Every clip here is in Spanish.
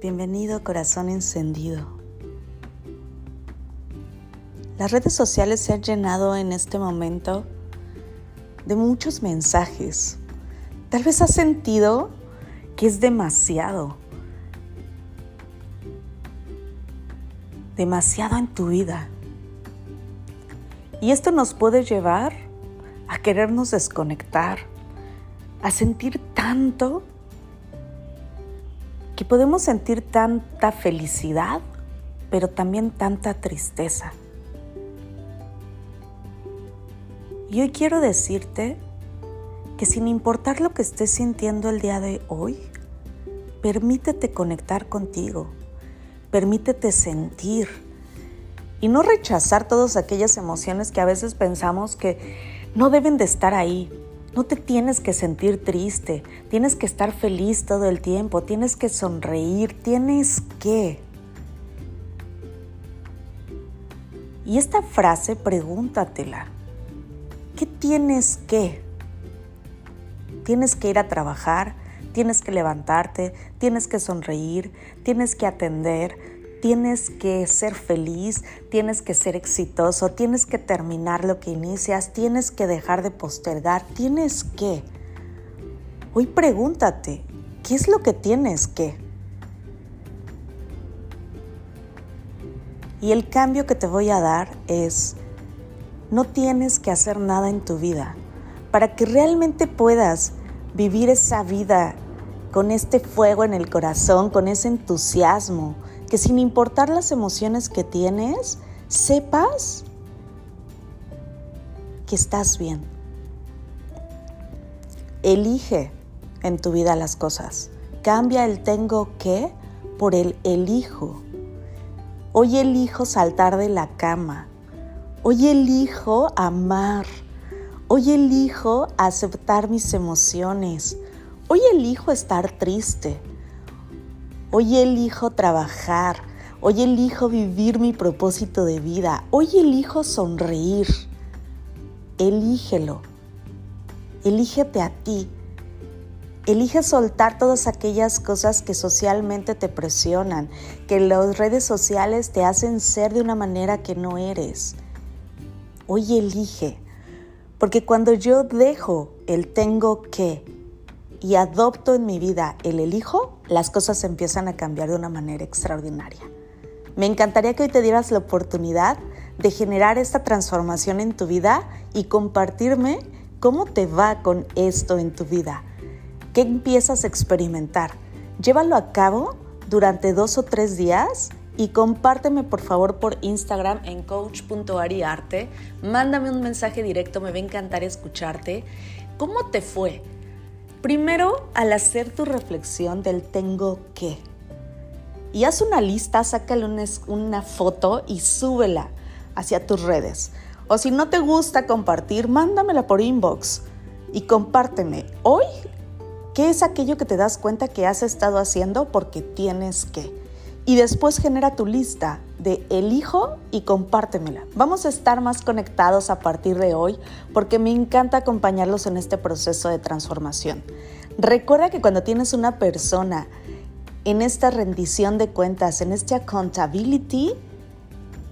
Bienvenido corazón encendido. Las redes sociales se han llenado en este momento de muchos mensajes. Tal vez has sentido que es demasiado. Demasiado en tu vida. Y esto nos puede llevar a querernos desconectar, a sentir tanto podemos sentir tanta felicidad, pero también tanta tristeza. Y hoy quiero decirte que sin importar lo que estés sintiendo el día de hoy, permítete conectar contigo, permítete sentir y no rechazar todas aquellas emociones que a veces pensamos que no deben de estar ahí, no te tienes que sentir triste, tienes que estar feliz todo el tiempo, tienes que sonreír, tienes que. Y esta frase pregúntatela. ¿Qué tienes que? Tienes que ir a trabajar, tienes que levantarte, tienes que sonreír, tienes que atender, tienes que ser feliz, tienes que ser exitoso, tienes que terminar lo que inicias, tienes que dejar de postergar, tienes que. Hoy pregúntate, ¿qué es lo que tienes que? Y el cambio que te voy a dar es, no tienes que hacer nada en tu vida para que realmente puedas vivir esa vida con este fuego en el corazón, con ese entusiasmo, que sin importar las emociones que tienes, sepas que estás bien. Elige en tu vida las cosas. Cambia el tengo que por el elijo. Hoy elijo saltar de la cama. Hoy elijo amar. Hoy elijo aceptar mis emociones. Hoy elijo estar triste. Hoy elijo trabajar. Hoy elijo vivir mi propósito de vida. Hoy elijo sonreír. Elígelo. Elígete a ti. Elige soltar todas aquellas cosas que socialmente te presionan, que las redes sociales te hacen ser de una manera que no eres. Hoy elige, porque cuando yo dejo el tengo que y adopto en mi vida el elijo, las cosas empiezan a cambiar de una manera extraordinaria. Me encantaría que hoy te dieras la oportunidad de generar esta transformación en tu vida y compartirme cómo te va con esto en tu vida. ¿Qué empiezas a experimentar? Llévalo a cabo durante dos o tres días y compárteme por favor por Instagram en coach.ariarte. Mándame un mensaje directo, me va a encantar escucharte. ¿Cómo te fue? Primero, al hacer tu reflexión del tengo que. Y haz una lista, sácale una, una foto y súbela hacia tus redes. O si no te gusta compartir, mándamela por inbox y compárteme. Hoy, ¿qué es aquello que te das cuenta que has estado haciendo porque tienes que? Y después genera tu lista de elijo y compártemela. Vamos a estar más conectados a partir de hoy porque me encanta acompañarlos en este proceso de transformación. Recuerda que cuando tienes una persona en esta rendición de cuentas, en este accountability,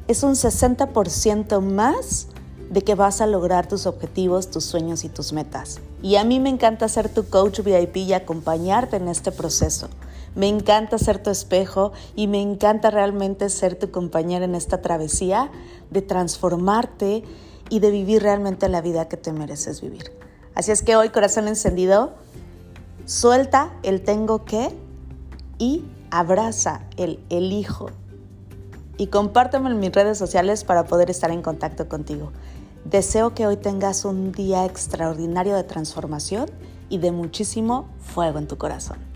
es un 60% más de que vas a lograr tus objetivos, tus sueños y tus metas. Y a mí me encanta ser tu coach VIP y acompañarte en este proceso. Me encanta ser tu espejo y me encanta realmente ser tu compañera en esta travesía de transformarte y de vivir realmente la vida que te mereces vivir. Así es que hoy, corazón encendido, suelta el tengo que y abraza el elijo. Y compárteme en mis redes sociales para poder estar en contacto contigo. Deseo que hoy tengas un día extraordinario de transformación y de muchísimo fuego en tu corazón.